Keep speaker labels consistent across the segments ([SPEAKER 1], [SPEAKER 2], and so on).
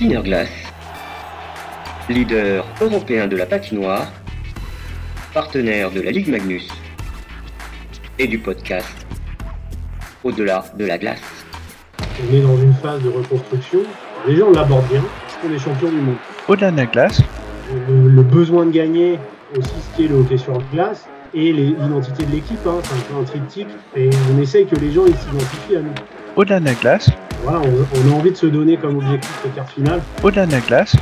[SPEAKER 1] Glass, leader européen de la patinoire, partenaire de la Ligue Magnus et du podcast Au-delà de la glace.
[SPEAKER 2] On est dans une phase de reconstruction. Les gens l'abordent bien, parce qu'on est champion du monde.
[SPEAKER 3] Au-delà de la glace,
[SPEAKER 2] Le, le besoin de gagner, aussi ce qui est le hockey sur glace, et l'identité de l'équipe, hein, c'est un peu un triptyque, et on essaye que les gens ils s'identifient à nous.
[SPEAKER 3] au-delà de la glace,
[SPEAKER 2] Voilà, on, on a envie de se donner comme objectif le quart final.
[SPEAKER 3] au-delà de la glace,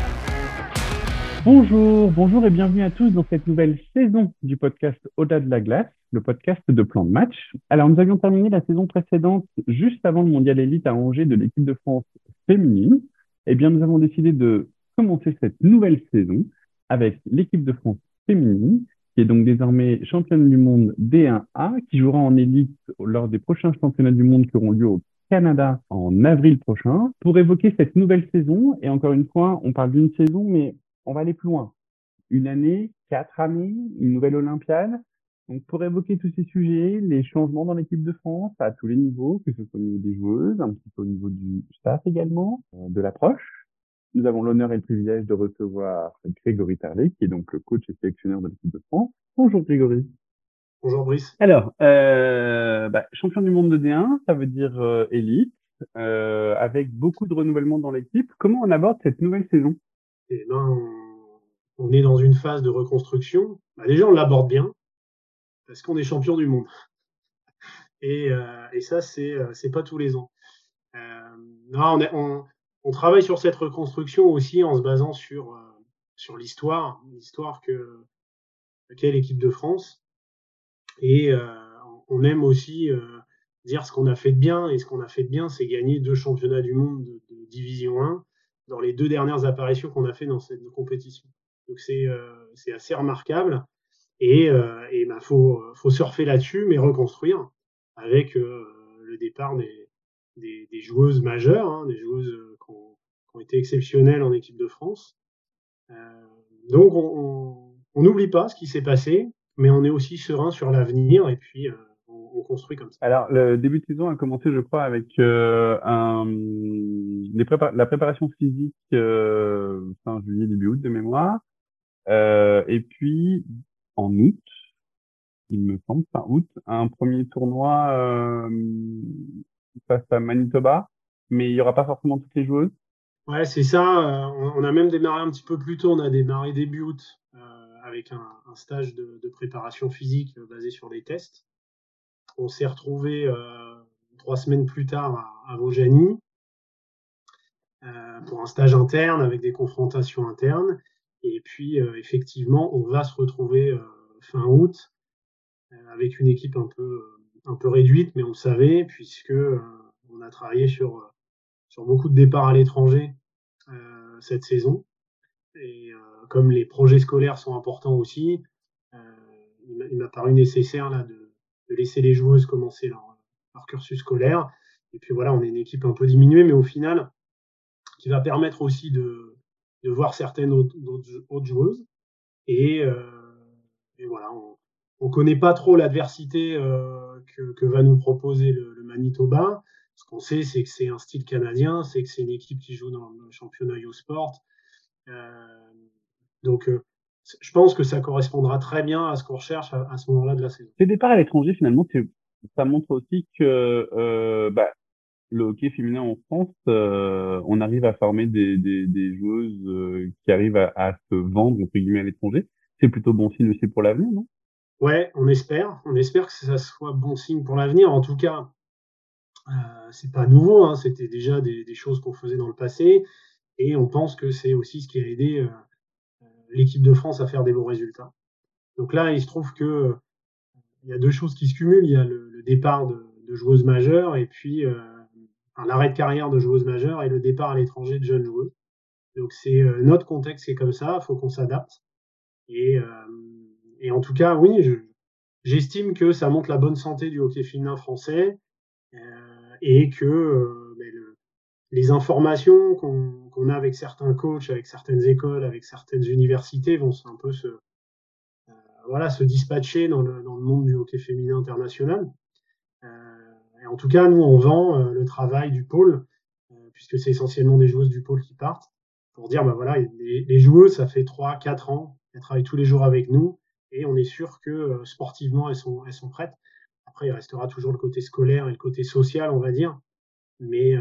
[SPEAKER 4] Bonjour, bonjour et bienvenue à tous dans cette nouvelle saison du podcast Au-delà de la glace, le podcast de plan de match. Alors, nous avions terminé la saison précédente juste avant le mondial élite à Angers de l'équipe de France féminine. Eh bien, nous avons décidé de commencer cette nouvelle saison avec l'équipe de France féminine, qui est donc désormais championne du monde D1A, qui jouera en élite lors des prochains championnats du monde qui auront lieu au Canada en avril prochain, pour évoquer cette nouvelle saison. Et encore une fois, on parle d'une saison, mais on va aller plus loin. Une année, quatre années, une nouvelle Olympiade. Donc, pour évoquer tous ces sujets, les changements dans l'équipe de France à tous les niveaux, que ce soit au niveau des joueuses, un petit peu au niveau du staff également, euh, de l'approche. Nous avons l'honneur et le privilège de recevoir Grégory Tarlet, qui est donc le coach et sélectionneur de l'équipe de France. Bonjour Grégory.
[SPEAKER 2] Bonjour Brice.
[SPEAKER 4] Alors, euh, bah, champion du monde de D1, ça veut dire euh, élite, euh, avec beaucoup de renouvellement dans l'équipe. Comment on aborde cette nouvelle saison?
[SPEAKER 2] Eh ben, on, on est dans une phase de reconstruction. Bah, déjà, on l'aborde bien, parce qu'on est champion du monde. Et, euh, et ça, c'est c'est pas tous les ans. Euh, non, on, est- on, on travaille sur cette reconstruction aussi en se basant sur, euh, sur l'histoire, l'histoire que qu'est l'équipe de France. Et euh, on aime aussi euh, dire ce qu'on a fait de bien. Et ce qu'on a fait de bien, c'est gagner deux championnats du monde de, Division 1 dans les deux dernières apparitions qu'on a fait dans cette compétition. Donc c'est euh, assez remarquable. Et euh, ben faut faut surfer là-dessus, mais reconstruire avec euh, le départ des, des, des joueuses majeures, hein, des joueuses euh, qui ont, qui ont été exceptionnelles en équipe de France. Donc on on- on n'oublie pas ce qui s'est passé, mais on est aussi serein sur l'avenir et puis euh, on, on construit comme ça.
[SPEAKER 4] Alors, le début de saison a commencé, je crois, avec euh, un, les prépa- la préparation physique euh, fin juillet, début août de mémoire. Euh, et puis, en août, il me semble, fin août, un premier tournoi euh, face à Manitoba, mais il y aura pas forcément toutes les joueuses.
[SPEAKER 2] Ouais, c'est ça. euh, on, a même démarré un petit peu plus tôt. On a démarré début août avec un, stage de, préparation physique euh, basé sur les tests. On s'est retrouvé euh, trois semaines plus tard à, à euh, pour un stage interne avec des confrontations internes. Et puis, effectivement, on va se retrouver fin août avec une équipe un peu, réduite, mais on le savait puisque on a travaillé sur, beaucoup de départs à l'étranger cette saison. Et euh, comme les projets scolaires sont importants aussi, euh, il m'a- paru nécessaire là, de, de laisser les joueuses commencer leur, leur cursus scolaire. Et puis voilà, on est une équipe un peu diminuée, mais au final, qui va permettre aussi de, de voir certaines autres, d'autres- autres joueuses. Et, euh, et voilà, on ne connaît pas trop l'adversité euh, que, que va nous proposer le, le Manitoba. Ce qu'on sait, c'est que c'est un style canadien, c'est que c'est une équipe qui joue dans le championnat U-Sport. Euh, donc, euh, je pense que ça correspondra très bien à ce qu'on recherche à, à ce moment-là de la saison.
[SPEAKER 4] Ces départs à l'étranger, finalement, ça montre aussi que euh, bah, le hockey féminin en France, euh, on arrive à former des, des, des joueuses euh, qui arrivent à, à se vendre entre guillemets à l'étranger. C'est plutôt bon signe aussi pour l'avenir, non?
[SPEAKER 2] Ouais, on espère. On espère que ça soit bon signe pour l'avenir. En tout cas, c'est pas nouveau. Hein, C'était déjà des, des choses qu'on faisait dans le passé. Et on pense que c'est aussi ce qui a aidé euh, euh, l'équipe de France à faire des bons résultats. Donc là, il se trouve que euh, il y a deux choses qui se cumulent. Il y a le, départ de, de joueuses majeures et puis euh, enfin, l'arrêt de carrière de joueuses majeures et le départ à l'étranger de jeunes joueuses. Donc c'est notre contexte qui est comme ça. Il faut qu'on s'adapte. Et, en tout cas, oui, je, j'estime que ça montre la bonne santé du hockey féminin français et que ben, le- les informations qu'on qu'on a avec certains coachs, avec certaines écoles, avec certaines universités vont un peu se, euh, voilà, se dispatcher dans le, dans le monde du hockey féminin international. Euh, et en tout cas, nous, on vend euh, le travail du pôle, puisque c'est essentiellement des joueuses du pôle qui partent. pour dire, bah voilà, les, joueuses, ça fait 3, 4 ans, elles travaillent tous les jours avec nous et on est sûr que sportivement, elles sont, elles sont prêtes. Après, il restera toujours le côté scolaire et le côté social, on va dire. Mais,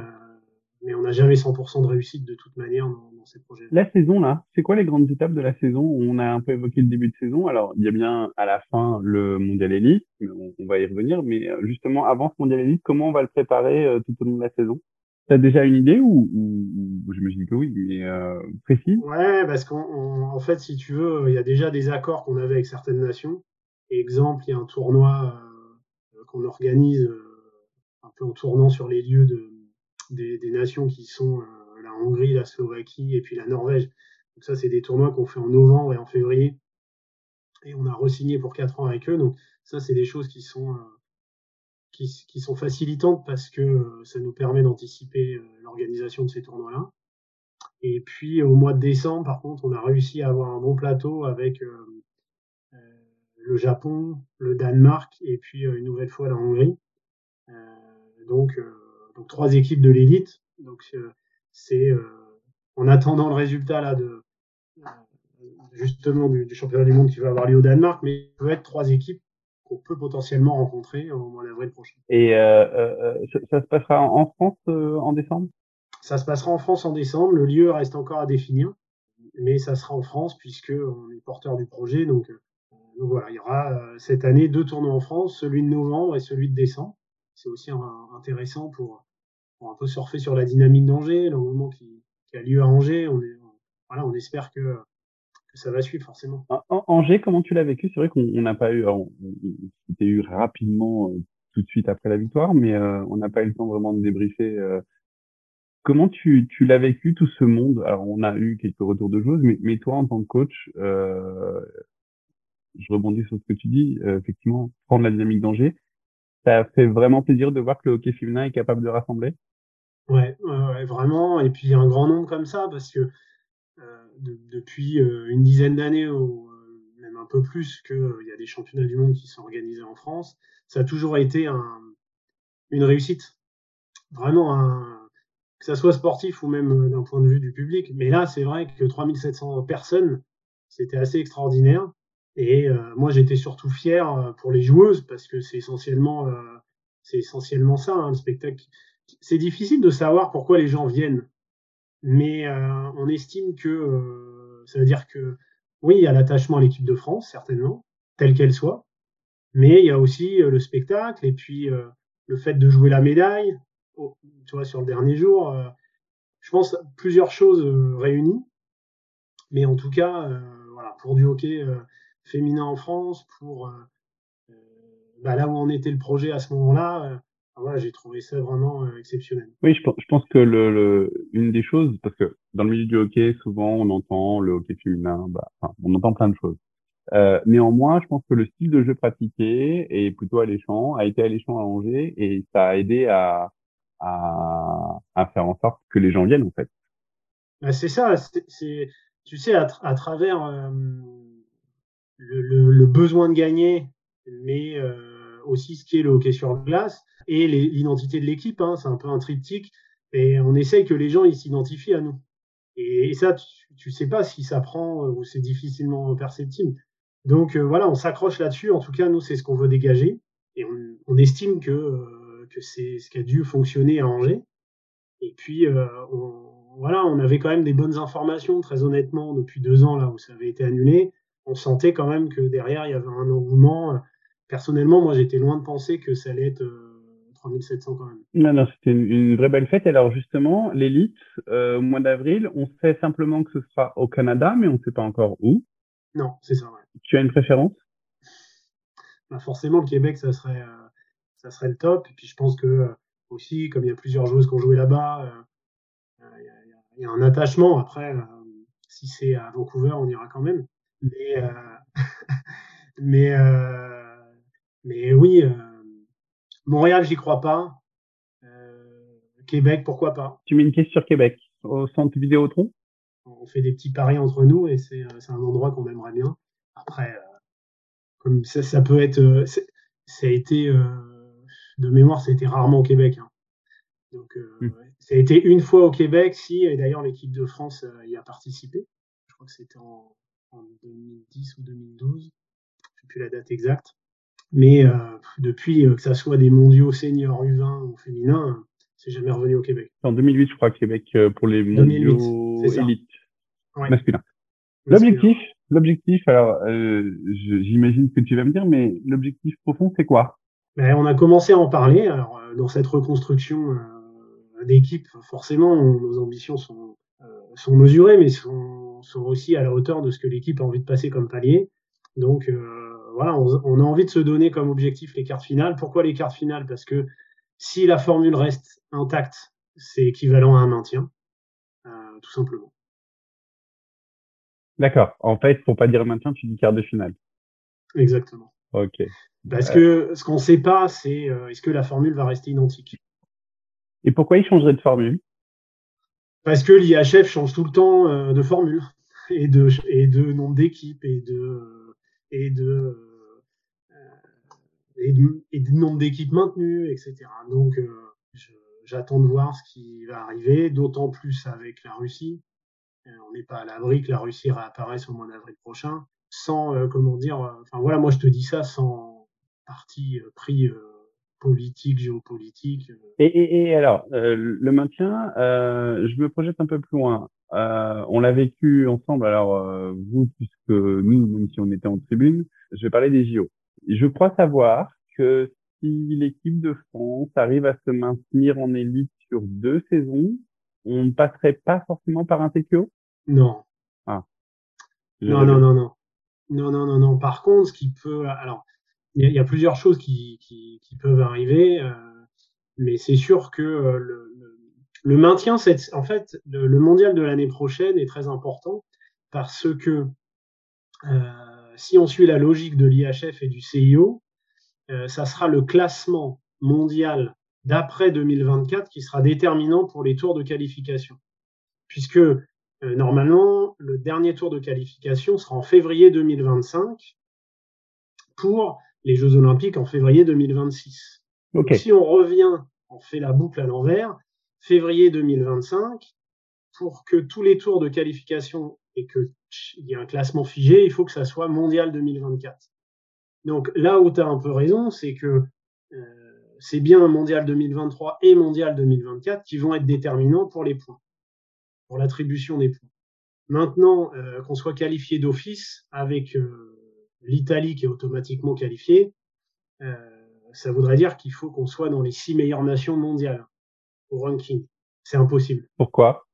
[SPEAKER 2] n'a jamais 100% de réussite de toute manière dans, ces projets.
[SPEAKER 4] La saison, là, c'est quoi les grandes étapes de la saison? On a un peu évoqué le début de saison. Alors, il y a bien à la fin le Mondial Elite, on, on va y revenir. Mais justement, avant ce Mondial Elite, comment on va le préparer tout au long de la saison? T'as déjà une idée ou, ou, dis que oui, mais euh, précis
[SPEAKER 2] Ouais, parce qu'en fait, si tu veux, il y a déjà des accords qu'on avait avec certaines nations. Exemple, il y a un tournoi euh, qu'on organise euh, un peu en tournant sur les lieux de, des, nations qui sont euh, la Hongrie, la Slovaquie et puis la Norvège. Donc ça, c'est des tournois qu'on fait en novembre et en février. Et on a re-signé pour quatre ans avec eux. Donc ça, c'est des choses qui sont qui, sont facilitantes parce que euh, ça nous permet d'anticiper euh, l'organisation de ces tournois-là. Et puis au mois de décembre, par contre, on a réussi à avoir un bon plateau avec euh, le Japon, le Danemark et puis une nouvelle fois la Hongrie. donc, donc trois équipes de l'élite. Donc c'est en attendant le résultat là de justement du, du, championnat du monde qui va avoir lieu au Danemark, mais il peut être trois équipes qu'on peut potentiellement rencontrer au mois d'avril prochain.
[SPEAKER 4] Et euh, euh, ça, se passera en France euh, en décembre?
[SPEAKER 2] Ça se passera en France en décembre. Le lieu reste encore à définir, mais ça sera en France puisque on est porteur du projet. Donc, euh, donc voilà, il y aura euh, cette année deux tournois en France, celui de novembre et celui de décembre. C'est aussi un, intéressant pour, pour, un peu surfer sur la dynamique d'Angers, l'engouement qui, qui, a lieu à Angers. On, est, voilà, on espère que ça va suivre forcément.
[SPEAKER 4] Angers, comment tu l'as vécu? C'est vrai qu'on n'a pas eu, on, s'était eu rapidement euh, tout de suite après la victoire, mais euh, on n'a pas eu le temps vraiment de débriefer. Euh. Comment tu, tu l'as vécu tout ce monde? Alors on a eu quelques retours de joueuses, mais, mais toi en tant que coach, je rebondis sur ce que tu dis. effectivement, prendre la dynamique d'Angers, ça fait vraiment plaisir de voir que le hockey féminin est capable de rassembler.
[SPEAKER 2] Ouais, ouais, vraiment. Et puis un grand nombre comme ça, parce que de, depuis euh, une dizaine d'années ou euh, même un peu plus qu'il euh, y a des championnats du monde qui sont organisés en France, ça a toujours été un, une réussite. Vraiment, que ça soit sportif ou même d'un point de vue du public. Mais là, c'est vrai que 3700 personnes, c'était assez extraordinaire. Et euh, moi, j'étais surtout fier pour les joueuses parce que c'est essentiellement, euh, c'est essentiellement ça, hein, le spectacle. C'est difficile de savoir pourquoi les gens viennent mais euh, on estime que euh, ça veut dire que oui, il y a l'attachement à l'équipe de France, certainement, telle qu'elle soit, mais il y a aussi euh, le spectacle et puis le fait de jouer la médaille, tu vois, sur le dernier jour. je pense plusieurs choses réunies, mais en tout cas, voilà, pour du hockey féminin en France, pour bah, là où en était le projet à ce moment-là, voilà, j'ai trouvé ça vraiment euh, exceptionnel.
[SPEAKER 4] Oui, je, je pense que le, le, une des choses, parce que dans le milieu du hockey, souvent on entend le hockey féminin, bah, enfin, on entend plein de choses. Euh, néanmoins, je pense que le style de jeu pratiqué est plutôt alléchant, a été alléchant à Angers et ça a aidé à, à, à faire en sorte que les gens viennent en fait.
[SPEAKER 2] Bah, c'est ça, c'est, tu sais, à, à travers euh, le, le, le, besoin de gagner, mais euh, aussi ce qui est le hockey sur glace, et l'identité de l'équipe. Hein, c'est un peu un triptyque. Et on essaye que les gens ils s'identifient à nous. Et, ça, tu, ne sais pas si ça prend euh, ou c'est difficilement perceptible. Donc euh, voilà, on s'accroche là-dessus. En tout cas, nous, c'est ce qu'on veut dégager. Et on, estime que, euh, que c'est ce qui a dû fonctionner à Angers. Et puis, on, voilà, on avait quand même des bonnes informations, très honnêtement, depuis deux ans là où ça avait été annulé. On sentait quand même que derrière, il y avait un engouement. Personnellement, moi, j'étais loin de penser que ça allait être 3700 quand même.
[SPEAKER 4] Non, non, c'était une, vraie belle fête. Alors justement, l'élite, euh, au mois d'avril, on sait simplement que ce sera au Canada, mais on ne sait pas encore où.
[SPEAKER 2] Non, c'est ça, ouais.
[SPEAKER 4] Tu as une préférence?
[SPEAKER 2] Bah Forcément, le Québec, ça serait, euh, ça serait le top. Et puis je pense que euh, aussi, comme il y a plusieurs joueuses qui ont joué là-bas, il y, a un attachement. Après, si c'est à Vancouver, on ira quand même. Mais, mais, mais oui Montréal, j'y crois pas. Euh, Québec, pourquoi pas?
[SPEAKER 4] Tu mets une question sur Québec, au centre Vidéotron?
[SPEAKER 2] On fait des petits paris entre nous et c'est euh, un endroit qu'on aimerait bien. Après, euh, comme ça, ça peut être. Euh, ça a été. de mémoire, ça a été rarement au Québec. Hein. Donc, mmh. Ça a été une fois au Québec, si, et d'ailleurs l'équipe de France euh, y a participé. Je crois que c'était en, en 2010 ou 2012. Je sais plus la date exacte. Mais euh, depuis euh, que ça soit des mondiaux seniors U20 ou féminins, c'est jamais revenu au Québec.
[SPEAKER 4] En 2008, je crois, Québec euh, pour les
[SPEAKER 2] 2008,
[SPEAKER 4] mondiaux élites
[SPEAKER 2] Ouais.
[SPEAKER 4] masculins. L'objectif, l'objectif, alors euh, j'imagine que tu vas me dire, mais l'objectif profond, c'est quoi?
[SPEAKER 2] Ben, on a commencé à en parler. Alors, dans cette reconstruction d'équipe, forcément, on- nos ambitions sont, sont mesurées, mais sont, sont aussi à la hauteur de ce que l'équipe a envie de passer comme palier. Donc, euh, voilà, on, on a envie de se donner comme objectif les cartes finales. Pourquoi les cartes finales? Parce que si la formule reste intacte, c'est équivalent à un maintien, euh, tout simplement.
[SPEAKER 4] D'accord. En fait, pour pas dire maintien, tu dis quart de finale.
[SPEAKER 2] Exactement.
[SPEAKER 4] Ok.
[SPEAKER 2] Parce
[SPEAKER 4] Euh,
[SPEAKER 2] que ce qu'on ne sait pas, c'est euh, est-ce que la formule va rester identique?
[SPEAKER 4] Et pourquoi il changerait de formule?
[SPEAKER 2] Parce que l'IHF change tout le temps euh, de formule et de, nombre d'équipes et de, euh, nombre d'équipes maintenues, etc. Donc, euh, j'attends de voir ce qui va arriver, d'autant plus avec la Russie. Euh, on n'est pas à l'abri que la Russie réapparaisse au mois d'avril prochain, sans, comment dire, enfin voilà, moi je te dis ça sans parti pris politique, géopolitique.
[SPEAKER 4] Et, alors, le maintien, je me projette un peu plus loin. Euh, on l'a vécu ensemble, alors euh, vous, puisque nous, même si on était en tribune, je vais parler des JO. Je crois savoir que si l'équipe de France arrive à se maintenir en élite sur deux saisons, on ne passerait pas forcément par un TQO
[SPEAKER 2] non,
[SPEAKER 4] Je
[SPEAKER 2] Non, non, non, non. Non, non, non, non. Par contre, ce qui peut. Alors, il y, a- il y a plusieurs choses qui, qui, qui peuvent arriver, euh, mais c'est sûr que euh, le, le, le maintien, en fait, le, le mondial de l'année prochaine est très important parce que euh, si on suit la logique de l'IHF et du CIO, euh, ça sera le classement mondial d'après 2024 qui sera déterminant pour les tours de qualification. Puisque euh, normalement, le dernier tour de qualification sera en février 2025 pour les Jeux Olympiques en février 2026.
[SPEAKER 4] Ok.
[SPEAKER 2] Donc, si on revient, on fait la boucle à l'envers, février 2025, pour que tous les tours de qualification et qu'il y ait un classement figé, il faut que ça soit mondial 2024. Donc là où tu as un peu raison, c'est que euh, c'est bien mondial 2023 et mondial 2024 qui vont être déterminants pour les points, pour l'attribution des points. Maintenant, euh, qu'on soit qualifié d'office avec euh, l'Italie qui est automatiquement qualifiée, ça voudrait dire qu'il faut qu'on soit dans les six meilleures nations mondiales au ranking. C'est impossible.
[SPEAKER 4] Pourquoi?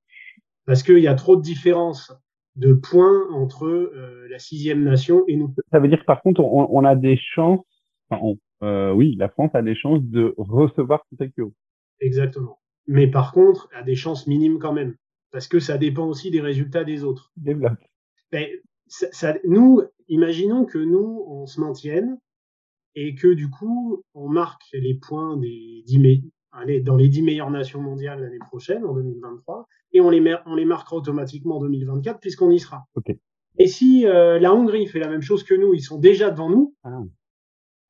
[SPEAKER 2] Parce qu'il y a trop de différences de points entre euh, la sixième nation et nous.
[SPEAKER 4] Ça veut dire que par contre, on, on a des chances, enfin, on- euh, oui, la France a des chances de recevoir ce TQO.
[SPEAKER 2] Exactement. Mais par contre, a des chances minimes quand même. Parce que ça dépend aussi des résultats des autres.
[SPEAKER 4] Développe.
[SPEAKER 2] Ben, ça, ça- nous, imaginons que nous, on se maintienne et que du coup, on marque les points des 10 me- allez, dans les 10 meilleures nations mondiales l'année prochaine, en 2023, et on les, on les marquera automatiquement en 2024 puisqu'on y sera.
[SPEAKER 4] Ok.
[SPEAKER 2] Et si euh, la Hongrie fait la même chose que nous, ils sont déjà devant nous,
[SPEAKER 4] Ah.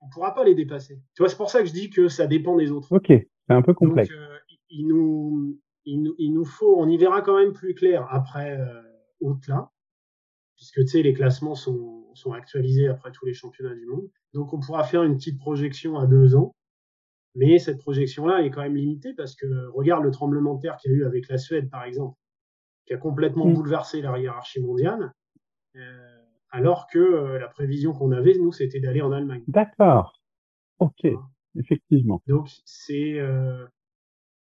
[SPEAKER 2] on ne pourra pas les dépasser. Tu vois, c'est pour ça que je dis que ça dépend des autres.
[SPEAKER 4] Ok, c'est un peu complexe.
[SPEAKER 2] Donc, euh, il, nous, il, nous, il nous faut, on y verra quand même plus clair après euh, août là, puisque tu sais, les classements sont, sont actualisés après tous les championnats du monde. Donc, on pourra faire une petite projection à deux ans. Mais cette projection-là est quand même limitée parce que regarde le tremblement de terre qu'il y a eu avec la Suède, par exemple, qui a complètement
[SPEAKER 4] Mm.
[SPEAKER 2] bouleversé la hiérarchie mondiale, euh, alors que euh, la prévision qu'on avait, nous, c'était d'aller en Allemagne.
[SPEAKER 4] D'accord. Ok, effectivement.
[SPEAKER 2] Donc, c'est, euh,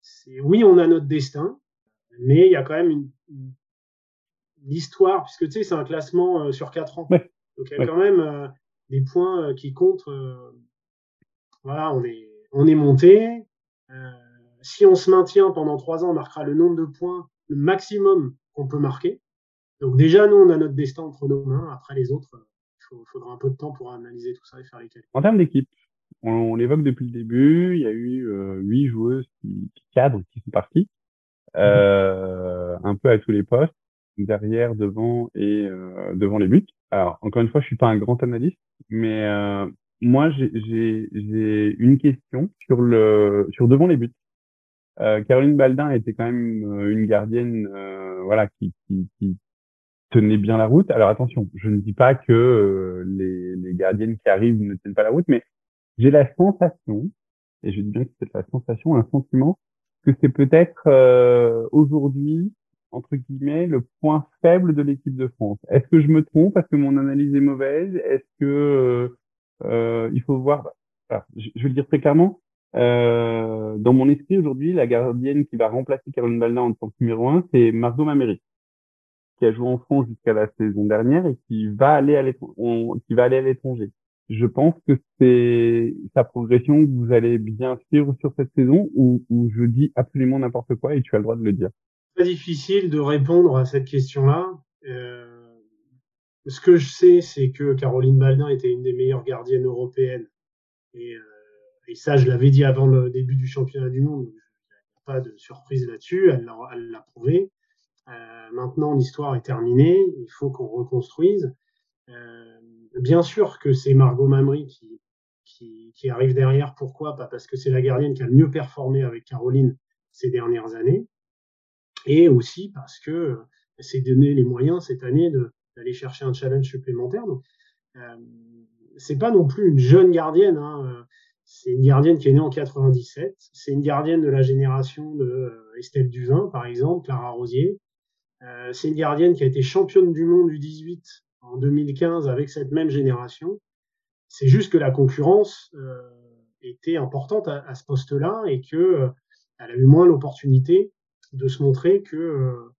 [SPEAKER 2] c'est, oui, on a notre destin, mais il y a quand même une, une- une histoire, puisque tu sais, c'est un classement euh, sur quatre ans.
[SPEAKER 4] Ouais.
[SPEAKER 2] Donc, il y a
[SPEAKER 4] Ouais.
[SPEAKER 2] quand même euh, des points euh, qui comptent. euh, voilà, on est, on est monté. Euh, si on se maintient pendant trois ans, on marquera le nombre de points, le maximum qu'on peut marquer. Donc, déjà, nous, on a notre destin entre nos mains. Après, les autres, il faudra un peu de temps pour analyser tout ça et faire les calculs.
[SPEAKER 4] En termes d'équipe, on, on l'évoque depuis le début, il y a eu euh, huit joueuses qui, qui cadrent, qui sont parties, euh, un peu à tous les postes, derrière, devant et devant les buts. Alors, encore une fois, je suis pas un grand analyste, mais moi, j'ai- une question sur le sur devant les buts. Caroline Baldin était quand même une gardienne, voilà, qui, qui, qui, tenait bien la route. Alors attention, je ne dis pas que les, les gardiennes qui arrivent ne tiennent pas la route, mais j'ai la sensation, et je dis bien que c'est la sensation, un sentiment, que c'est peut-être aujourd'hui entre guillemets, le point faible de l'équipe de France. Est-ce que je me trompe? Parce que mon analyse est mauvaise? Est-ce que euh, euh il faut voir je, vais le dire très clairement. Euh, dans mon esprit aujourd'hui, la gardienne qui va remplacer Caroline Baldin en tant que numéro un, c'est Margot Mameri, qui a joué en France jusqu'à la saison dernière et qui va aller à l'étranger. Je pense que c'est sa progression que vous allez bien suivre sur cette saison ou, ou je dis absolument n'importe quoi et tu as le droit de le dire
[SPEAKER 2] très difficile de répondre à cette question-là. Euh, ce que je sais, c'est que Caroline Baldin était une des meilleures gardiennes européennes. Et, euh, et ça, je l'avais dit avant le début du championnat du monde. Pas de surprise là-dessus. Elle l'a prouvé. Euh, maintenant, l'histoire est terminée. Il faut qu'on reconstruise. Euh, bien sûr que c'est Margot Mamry qui, arrive derrière. Pourquoi? Pas parce que c'est la gardienne qui a mieux performé avec Caroline ces dernières années et aussi parce que c'est donné les moyens cette année d'aller chercher un challenge supplémentaire. Donc, euh, c'est pas non plus une jeune gardienne. Hein. C'est une gardienne qui est née en 97. C'est une gardienne de la génération de euh, Estelle Duvin, par exemple, Clara Rosier. Euh, c'est une gardienne qui a été championne du monde du 18 en 2015 avec cette même génération. C'est juste que la concurrence euh, était importante à, à ce poste-là et que euh, elle a eu moins l'opportunité de se montrer que, euh,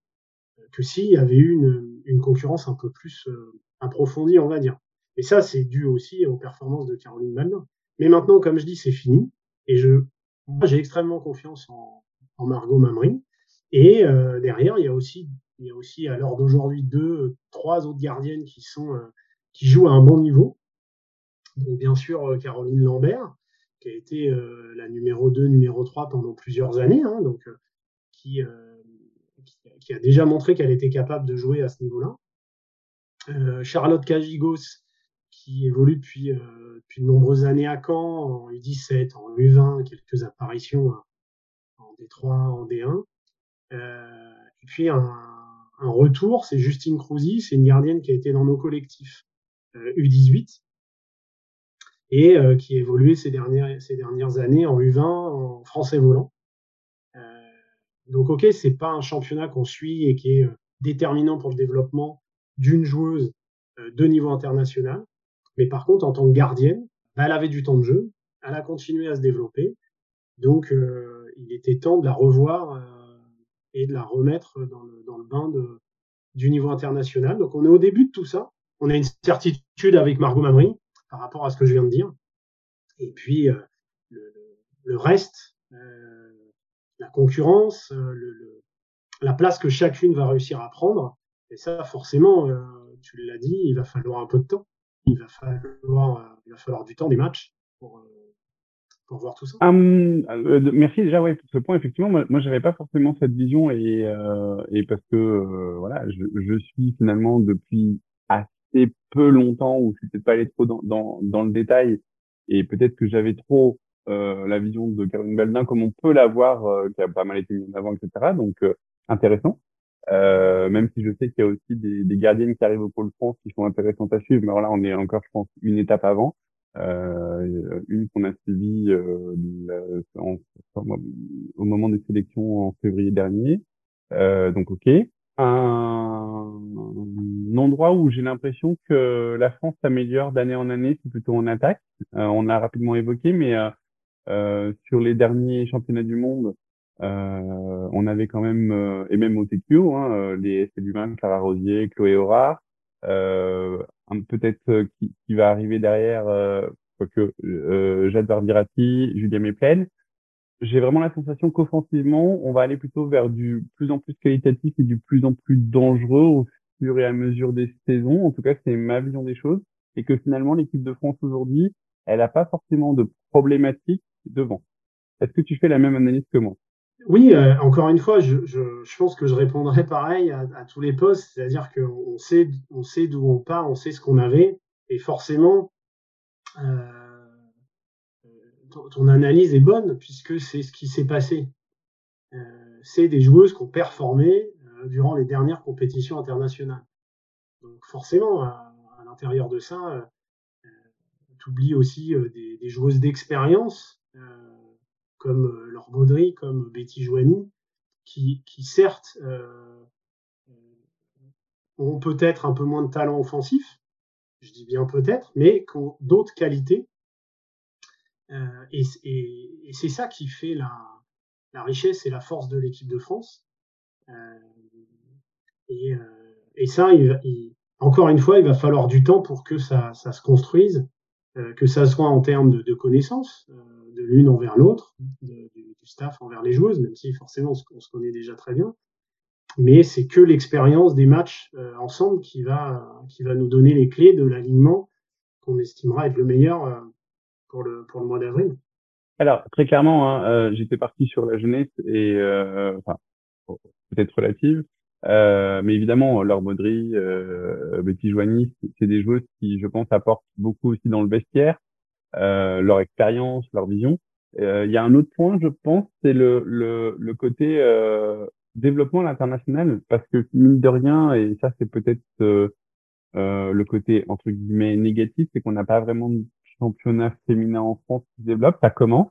[SPEAKER 2] que s'il y avait eu une, une, concurrence un peu plus euh, approfondie, on va dire. Et ça, c'est dû aussi aux performances de Caroline Baldin. Mais maintenant, comme je dis, c'est fini. Et moi, j'ai extrêmement confiance en, Margot Mamry. Et euh, derrière, il y a aussi, il y a aussi à l'heure d'aujourd'hui deux, trois autres gardiennes qui euh, jouent à un bon niveau. Donc bien sûr Caroline Lambert, qui a été la numéro 2, numéro 3 pendant plusieurs années. Hein, donc qui, qui, a déjà montré qu'elle était capable de jouer à ce niveau-là. Euh, Charlotte Cagigos, qui évolue depuis, euh, depuis de nombreuses années à Caen, en U17, en U20, quelques apparitions en D3, en D1. et puis un, un retour, c'est Justine Crouzy, c'est une gardienne qui a été dans nos collectifs U18 et euh, qui a évolué ces dernières, ces dernières années en U20 en français volant. Donc, ok, c'est pas un championnat qu'on suit et qui est euh, déterminant pour le développement d'une joueuse euh, de niveau international. Mais par contre, en tant que gardienne, bah, elle avait du temps de jeu, elle a continué à se développer. Donc, euh, il était temps de la revoir et de la remettre dans le, dans le bain de, du niveau international. Donc, on est au début de tout ça. On a une certitude avec Margot Mamry par rapport à ce que je viens de dire. Et puis, le, le, reste, la concurrence, euh, la place que chacune va réussir à prendre. Et ça, forcément, euh, tu l'as dit, il va falloir un peu de temps. Il va falloir, euh, il va falloir du temps, des matchs pour, voir tout ça.
[SPEAKER 4] Hum, merci déjà pour ce point. Effectivement, moi, j'avais pas forcément cette vision et, parce que voilà, je, suis finalement depuis assez peu longtemps où je suis peut-être pas allé trop dans, le détail et peut-être que j'avais trop la vision de Caroline Baldin comme on peut l'avoir, euh, qui a pas mal été mise en avant, etc. Donc euh, intéressant. même si je sais qu'il y a aussi des, des, gardiennes qui arrivent au pôle France qui sont intéressantes à suivre, mais alors là on est encore, je pense, une étape avant. une qu'on a suivie au moment des sélections en février dernier. donc ok. Un, endroit où j'ai l'impression que la France s'améliore d'année en année, c'est plutôt en attaque. on l'a rapidement évoqué, mais euh, sur les derniers championnats du monde, euh, on avait quand même, euh, et même au TQO, hein, les d'humains, Clara Rosier, Chloé Aurard, peut-être qui, qui, va arriver derrière, quoique Jade Bardirati, Julia Méplaine j'ai vraiment la sensation qu'offensivement, on va aller plutôt vers du plus en plus qualitatif et du plus en plus dangereux au fur et à mesure des saisons. En tout cas, c'est ma vision des choses. Et que finalement, l'équipe de France aujourd'hui, elle n'a pas forcément de problématique devant. Est-ce que tu fais la même analyse que moi?
[SPEAKER 2] Oui, euh, encore une fois, je, pense que je répondrai pareil à, tous les postes, c'est-à-dire qu'on sait, on sait d'où on part, on sait ce qu'on avait, et forcément, euh, ton, analyse est bonne puisque c'est ce qui s'est passé. c'est des joueuses qui ont performé durant les dernières compétitions internationales. Donc forcément, à, l'intérieur de ça, tu oublies aussi des, joueuses d'expérience comme Laure Baudry, comme Betty Joigny, qui, qui certes ont peut-être un peu moins de talent offensif, je dis bien peut-être, mais qui ont d'autres qualités. Euh, et, c'est ça qui fait la, richesse et la force de l'équipe de France. Euh, euh, et, ça, encore une fois, il va falloir du temps pour que ça, se construise, que ça soit en termes de, connaissances, de l'une envers l'autre, du, staff envers les joueuses, même si forcément on se connaît déjà très bien, mais c'est que l'expérience des matchs euh, ensemble qui va, qui va nous donner les clés de l'alignement qu'on estimera être le meilleur euh, pour, le, pour le mois d'avril.
[SPEAKER 4] Alors, très clairement, hein, euh, j'étais parti sur la jeunesse et, enfin, peut-être relative, mais évidemment, Laure Baudry, Betty Joigny, c'est des joueuses qui, je pense, apportent beaucoup aussi dans le vestiaire, leur expérience, leur vision. Il y a un autre point, je pense, c'est le, le, le côté développement à l'international, parce que mine de rien, et ça c'est peut-être euh, euh, le côté entre guillemets négatif, c'est qu'on n'a pas vraiment de championnat féminin en France qui se développe, ça commence,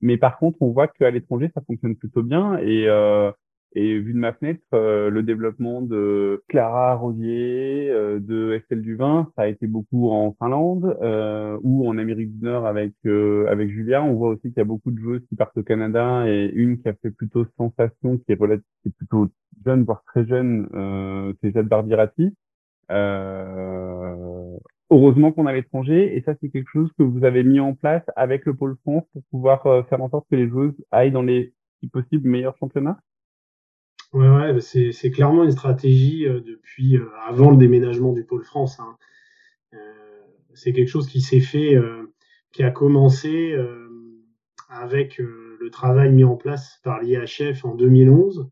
[SPEAKER 4] mais par contre on voit qu'à l'étranger ça fonctionne plutôt bien et euh, et vu de ma fenêtre, euh, le développement de Clara Rosier, euh, de Estelle Duvin, ça a été beaucoup en Finlande euh, ou en Amérique du Nord avec avec Julia. On voit aussi qu'il y a beaucoup de joueuses qui partent au Canada et une qui a fait plutôt sensation, qui est, qui est plutôt jeune, voire très jeune, c'est Jade Bardirati. heureusement qu'on a l'étranger et ça c'est quelque chose que vous avez mis en place avec le pôle France pour pouvoir faire en sorte que les joueuses aillent dans les si possible meilleurs championnats?
[SPEAKER 2] Ouais, ouais, c'est clairement une stratégie euh, depuis euh, avant le déménagement du pôle France. Hein. Euh, c'est quelque chose qui s'est fait, qui a commencé avec le travail mis en place par l'IHF en 2011.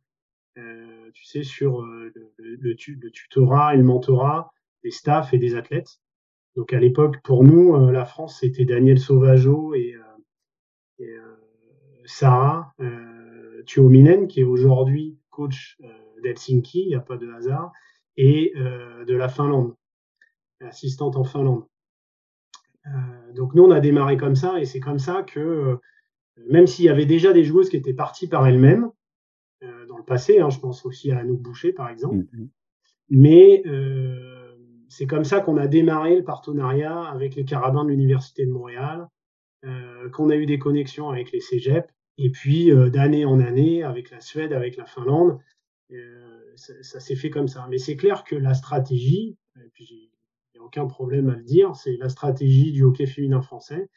[SPEAKER 2] tu sais, sur le, le, tutorat et le mentorat des staffs et des athlètes. Donc à l'époque, pour nous, la France, c'était Daniel Sauvageau et, et Sarah Tuominen, qui est aujourd'hui coach euh, d'Helsinki, il n'y a pas de hasard, et euh, de la Finlande, assistante en Finlande. Euh, donc nous, on a démarré comme ça, et c'est comme ça que, même s'il y avait déjà des joueuses qui étaient parties par elles-mêmes, dans le passé, hein, je pense aussi à Anouk Boucher par exemple, mm-hmm. mais c'est comme ça qu'on a démarré le partenariat avec les carabins de l'Université de Montréal, qu'on a eu des connexions avec les cégeps, et puis, euh, d'année en année, avec la Suède, avec la Finlande, euh, ça, s'est fait comme ça. Mais c'est clair que la stratégie, et puis il n'y a aucun problème à le dire, c'est la stratégie du hockey féminin français,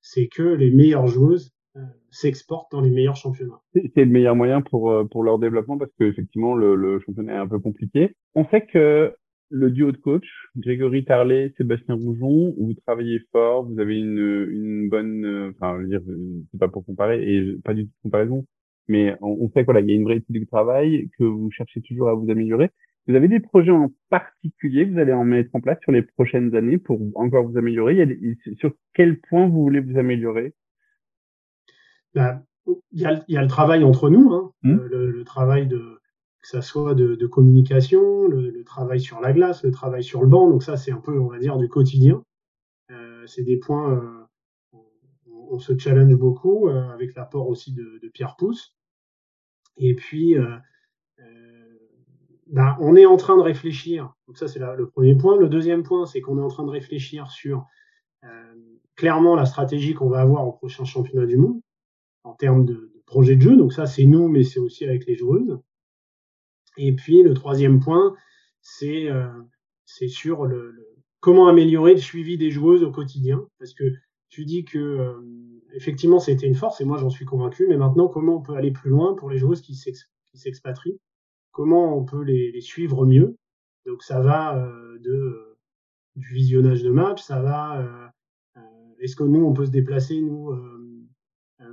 [SPEAKER 2] c'est que les meilleures joueuses euh, s'exportent dans les meilleurs championnats.
[SPEAKER 4] C'est le meilleur moyen pour, pour leur développement parce qu'effectivement, le, le championnat est un peu compliqué. On sait que le duo de coach, Grégory Tarlet, Sébastien Roujon, vous travaillez fort, vous avez une, une bonne, enfin, je veux dire, c'est pas pour comparer et pas du tout de comparaison, mais on, sait qu'il y a une vraie étude de travail, que vous cherchez toujours à vous améliorer. Vous avez des projets en particulier que vous allez en mettre en place sur les prochaines années pour encore vous améliorer? Il y a sur quel point vous voulez vous améliorer?
[SPEAKER 2] Bah, il, y a, il y a le travail entre nous, hein, mmh. le travail de que ça soit de, communication, le, travail sur la glace, le travail sur le banc. Donc ça, c'est un peu, on va dire, du quotidien. Euh, c'est des points, euh, on, se challenge beaucoup euh, avec l'apport aussi de, Pierre Pousse. Et puis, ben, on est en train de réfléchir. Donc ça, c'est le premier point. Le deuxième point, c'est qu'on est en train de réfléchir sur clairement la stratégie qu'on va avoir au prochain championnat du monde en termes de projet de jeu. Donc ça, c'est nous, mais c'est aussi avec les joueuses. Et puis le troisième point, c'est euh, sur le, comment améliorer le suivi des joueuses au quotidien. Parce que tu dis que euh, effectivement c'était une force et moi j'en suis convaincu, mais maintenant comment on peut aller plus loin pour les joueuses qui s'expatrient? Comment on peut les, les, suivre mieux? Donc ça va euh, de du visionnage de match, ça va. est-ce que nous on peut se déplacer, nous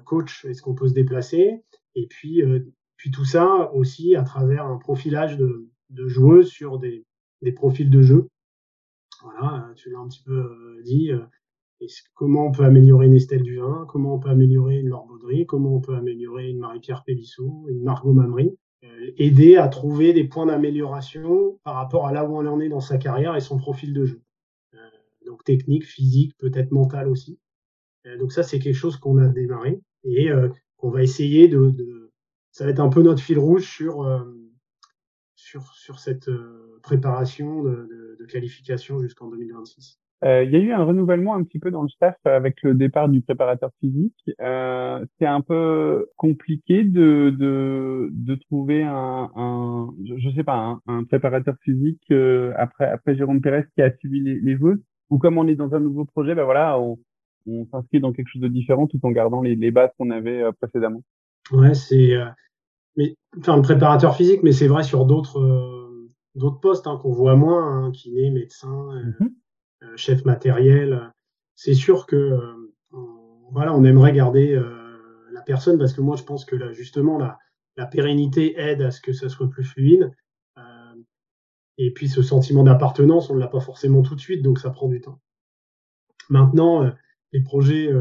[SPEAKER 2] coach, est-ce qu'on peut se déplacer? Et puis puis tout ça aussi à travers un profilage de, de joueuses sur des, des, profils de jeu. Voilà, tu l'as un petit peu euh, dit. Euh, comment on peut améliorer une Estelle Duvin, comment on peut améliorer une Laure Baudry, comment on peut améliorer une Marie-Pierre Pélissou, une Margot Mamry, euh, aider à trouver des points d'amélioration par rapport à là où on en est dans sa carrière et son profil de jeu. Euh, donc technique, physique, peut-être mental aussi. Euh, donc ça, c'est quelque chose qu'on a démarré et qu'on va essayer de, de, Ça va être un peu notre fil rouge sur, sur, sur cette préparation de, de, de qualification jusqu'en 2026.
[SPEAKER 4] Euh, il y a eu un renouvellement un petit peu dans le staff avec le départ du préparateur physique. Euh, c'est un peu compliqué de, de, de trouver un, un je, sais pas, un, préparateur physique euh, après après Jérôme Pérez qui a suivi les, les vœux. Ou comme on est dans un nouveau projet, ben voilà, on, on s'inscrit dans quelque chose de différent tout en gardant les, les bases qu'on avait euh, précédemment.
[SPEAKER 2] Ouais, c'est mais enfin le préparateur physique, mais c'est vrai sur d'autres d'autres postes hein, qu'on voit moins, hein, kiné, médecin. Euh, chef matériel. C'est sûr que euh, voilà, on aimerait garder euh, la personne parce que moi je pense que là justement la, la pérennité aide à ce que ça soit plus fluide. et puis ce sentiment d'appartenance, on ne l'a pas forcément tout de suite, donc ça prend du temps. Maintenant, les projets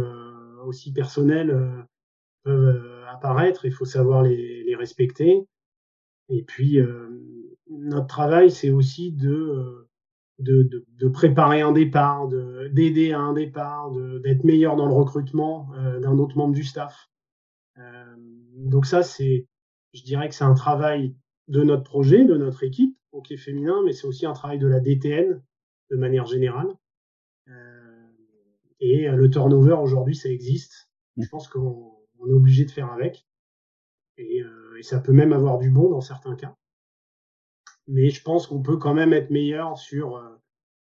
[SPEAKER 2] aussi personnels peuvent apparaître, il faut savoir les, les respecter. Et puis, notre travail, c'est aussi de de, de, de, préparer un départ, d'aider à un départ, d'être meilleur dans le recrutement euh, d'un autre membre du staff. Euh, donc ça, c'est, je dirais que c'est un travail de notre projet, de notre équipe, hockey féminin, mais c'est aussi un travail de la DTN de manière générale. Euh, et le turnover aujourd'hui, ça existe. Mmh. Je pense qu'on est obligé de faire avec. Et, et ça peut même avoir du bon dans certains cas mais je pense qu'on peut quand même être meilleur sur, euh,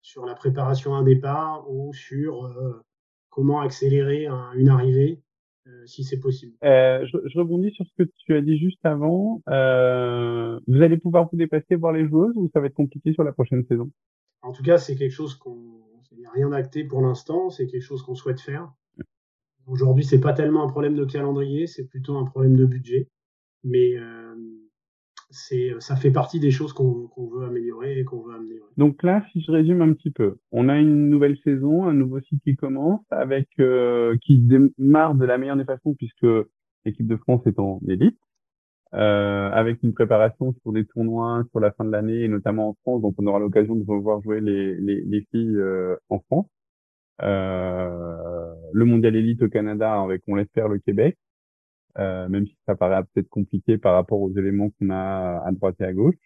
[SPEAKER 2] sur la préparation à un départ ou sur euh, comment accélérer une arrivée euh, si c'est possible.
[SPEAKER 4] Je, je, rebondis sur ce que tu as dit juste avant. vous allez pouvoir vous dépasser voir les joueuses ou ça va être compliqué sur la prochaine saison?
[SPEAKER 2] En tout cas, c'est quelque chose qu'on n'a rien acté pour l'instant, c'est quelque chose qu'on souhaite faire. Aujourd'hui, c'est pas tellement un problème de calendrier, c'est plutôt un problème de budget. Mais c'est, ça fait partie des choses qu'on, veut améliorer et qu'on veut amener.
[SPEAKER 4] Donc là, si je résume un petit peu, on a une nouvelle saison, un nouveau cycle qui commence, avec euh, qui démarre de la meilleure des façons puisque l'équipe de France est en élite, euh, avec une préparation sur des tournois sur la fin de l'année et notamment en France, donc on aura l'occasion de revoir jouer les, les, les filles euh, en France. Euh, le mondial élite au Canada avec, on l'espère, le Québec. Euh, même si ça paraît peut-être compliqué par rapport aux éléments qu'on a à droite et à gauche.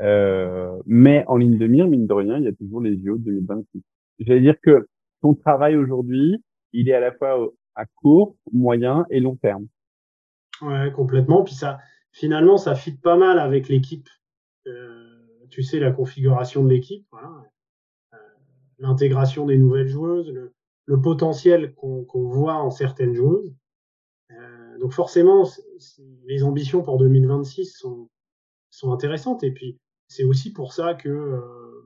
[SPEAKER 4] Euh, mais en ligne de mire, mine de rien, il y a toujours les JO de 2026. J'allais dire que ton travail aujourd'hui, il est à la fois à court, moyen et long terme.
[SPEAKER 2] Ouais, complètement. Puis ça, finalement, ça fit pas mal avec l'équipe. Euh, tu sais, la configuration de l'équipe, voilà. Euh, l'intégration des nouvelles joueuses, le, le potentiel qu'on voit en certaines joueuses. Euh, donc forcément, les ambitions pour 2026 sont, sont intéressantes. Et puis, c'est aussi pour ça que euh,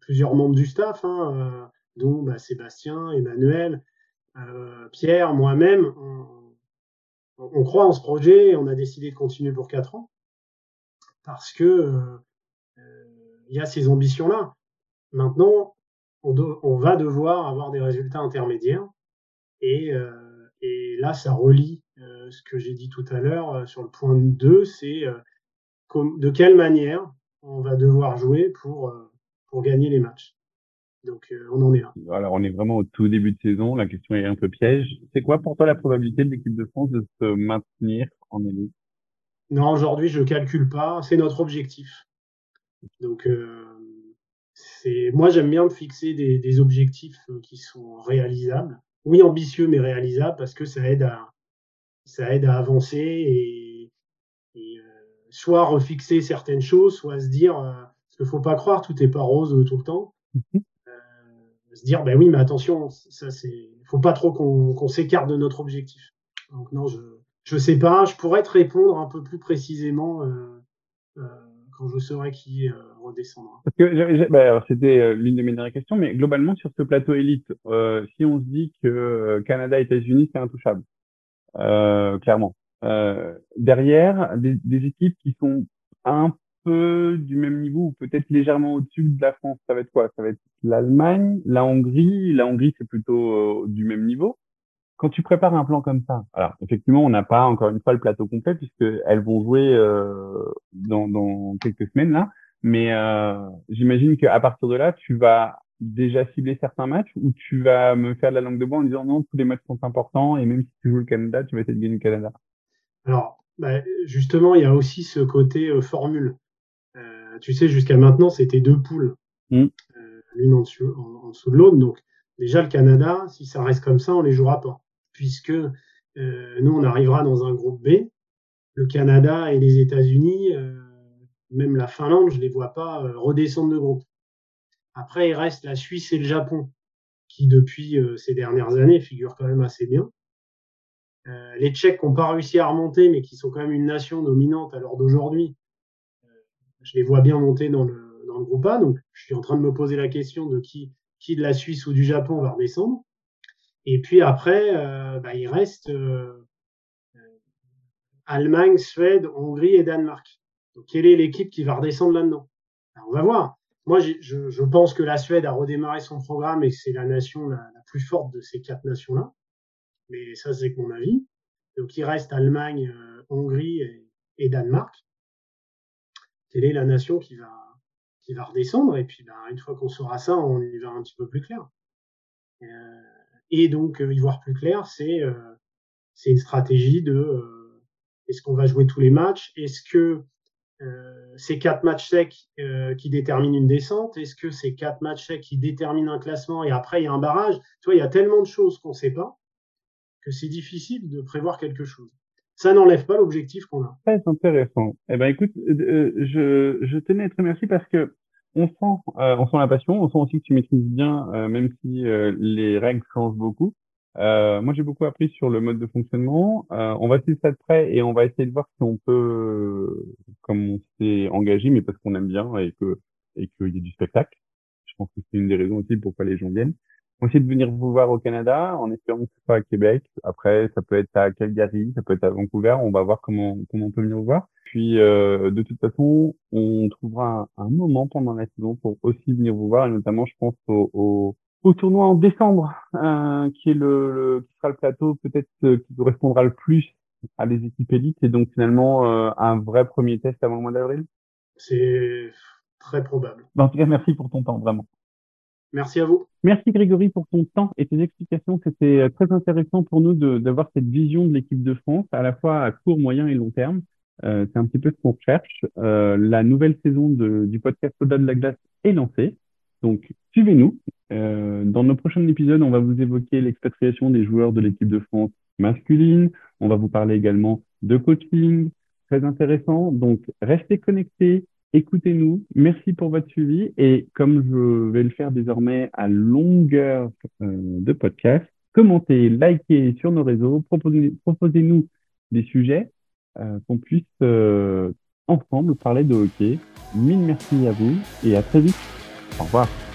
[SPEAKER 2] plusieurs membres du staff, hein, euh, dont bah, Sébastien, Emmanuel, euh, Pierre, moi-même, on, on, croit en ce projet et on a décidé de continuer pour quatre ans parce que il y a ces ambitions-là. Maintenant, on, on, va devoir avoir des résultats intermédiaires et, et là, ça relie euh, ce que j'ai dit tout à l'heure euh, sur le point 2, c'est euh, de quelle manière on va devoir jouer pour, pour gagner les matchs. Donc on en est là.
[SPEAKER 4] Alors on est vraiment au tout début de saison, la question est un peu piège. C'est quoi pour toi la probabilité de l'équipe de France de se maintenir en élite?
[SPEAKER 2] Non, aujourd'hui je calcule pas, c'est notre objectif. Donc euh, c'est moi j'aime bien fixer des, des, objectifs qui sont réalisables. Oui, ambitieux mais réalisables parce que ça aide à, ça aide à avancer et, et euh, soit refixer certaines choses, soit se dire, euh, parce qu'il faut pas croire, tout est pas rose tout le temps. Mhm. Euh, se dire, ben oui, mais attention, ça c'est, faut pas trop qu'on s'écarte de notre objectif. Donc non, je je sais pas, je pourrais te répondre un peu plus précisément quand je saurai qui
[SPEAKER 4] que bah, c'était l'une de mes dernières questions, mais globalement sur ce plateau élite, si on se dit que Canada, États-Unis, c'est intouchable, euh, clairement. Euh, derrière, des, équipes qui sont un peu du même niveau ou peut-être légèrement au-dessus de la France Ça va être quoi? Ça va être l'Allemagne, la Hongrie. La Hongrie, c'est plutôt du même niveau. Quand tu prépares un plan comme ça, alors effectivement, on n'a pas encore une fois le plateau complet puisque elles vont jouer dans, dans quelques semaines là. Mais j'imagine qu'à partir de là, tu vas déjà ciblé certains matchs ou tu vas me faire de la langue de bois en disant non, tous les matchs sont importants et même si tu joues le Canada, tu vas essayer de gagner le Canada
[SPEAKER 2] Alors, bah, justement, il y a aussi ce côté euh, formule. Euh, tu sais, jusqu'à maintenant, c'était deux poules, mmh. euh, l'une en dessous, en, dessous de l'autre. Donc, déjà, le Canada, si ça reste comme ça, on les jouera pas. Puisque nous, on arrivera dans un groupe B. Le Canada et les États-Unis, même la Finlande, je les vois pas redescendre de groupe. Après, il reste la Suisse et le Japon, qui depuis euh, ces dernières années figurent quand même assez bien. Euh, les Tchèques n'ont pas réussi à remonter, mais qui sont quand même une nation dominante à l'heure d'aujourd'hui. Euh, je les vois bien monter dans le, dans le groupe A, donc je suis en train de me poser la question de qui, qui de la Suisse ou du Japon va redescendre. Et puis après, bah, il reste Allemagne, Suède, Hongrie et Danemark. Quelle est l'équipe qui va redescendre là-dedans? On va voir. Moi, je, pense que la Suède a redémarré son programme et que c'est la nation la, plus forte de ces quatre nations-là. Mais ça, c'est que mon avis. Donc, il reste Allemagne, euh, Hongrie et, Danemark. Quelle est la nation qui va, redescendre? Et puis, ben, une fois qu'on saura ça, on y verra un petit peu plus clair. Euh, et donc, y voir plus clair, euh, c'est une stratégie de est-ce qu'on va jouer tous les matchs? Est-ce que euh, c'est quatre matchs secs euh, qui déterminent une descente Est-ce que c'est quatre matchs secs qui déterminent un classement et après il y a un barrage? Tu vois, il y a tellement de choses qu'on ne sait pas que c'est difficile de prévoir quelque chose. Ça n'enlève pas l'objectif qu'on a.
[SPEAKER 4] Très intéressant. Eh ben écoute, euh, je, je tenais à te remercier parce que on sent, on sent la passion, on sent aussi que tu maîtrises bien, même si les règles changent beaucoup. Euh, moi, j'ai beaucoup appris sur le mode de fonctionnement. Euh, on va suivre ça de près et on va essayer de voir si on peut, comme on s'est engagé, mais parce qu'on aime bien et que et qu'il y ait du spectacle. Je pense que c'est une des raisons aussi pourquoi les gens viennent. On va essayer de venir vous voir au Canada, en espérant que ce soit à Québec. Après, ça peut être à Calgary, ça peut être à Vancouver. On va voir comment comment on peut venir vous voir. Puis, euh, de toute façon, on trouvera un, moment pendant la saison pour aussi venir vous voir, et notamment, je pense au, au au tournoi en décembre, euh, qui est le, qui sera le plateau peut-être euh, qui correspondra le plus à les équipes élites et donc finalement euh, un vrai premier test avant le mois d'avril
[SPEAKER 2] C'est très probable.
[SPEAKER 4] Ben, en tout cas, merci pour ton temps, vraiment.
[SPEAKER 2] Merci à vous.
[SPEAKER 4] Merci Grégory pour ton temps et tes explications. C'était très intéressant pour nous d'avoir cette vision de l'équipe de France, à la fois à court, moyen et long terme. Euh, C'est un petit peu ce qu'on cherche. Euh, la nouvelle saison de, du podcast Au-delà de la glace est lancée. Donc, suivez-nous. Euh, dans nos prochains épisodes, on va vous évoquer l'expatriation des joueurs de l'équipe de France masculine. On va vous parler également de coaching. Très intéressant. Donc, restez connectés. Écoutez-nous. Merci pour votre suivi. Et comme je vais le faire désormais à longueur euh, de podcast, commentez, likez sur nos réseaux, proposez-nous des sujets euh, qu'on puisse ensemble parler de hockey. Mille merci à vous et à très vite. Au revoir.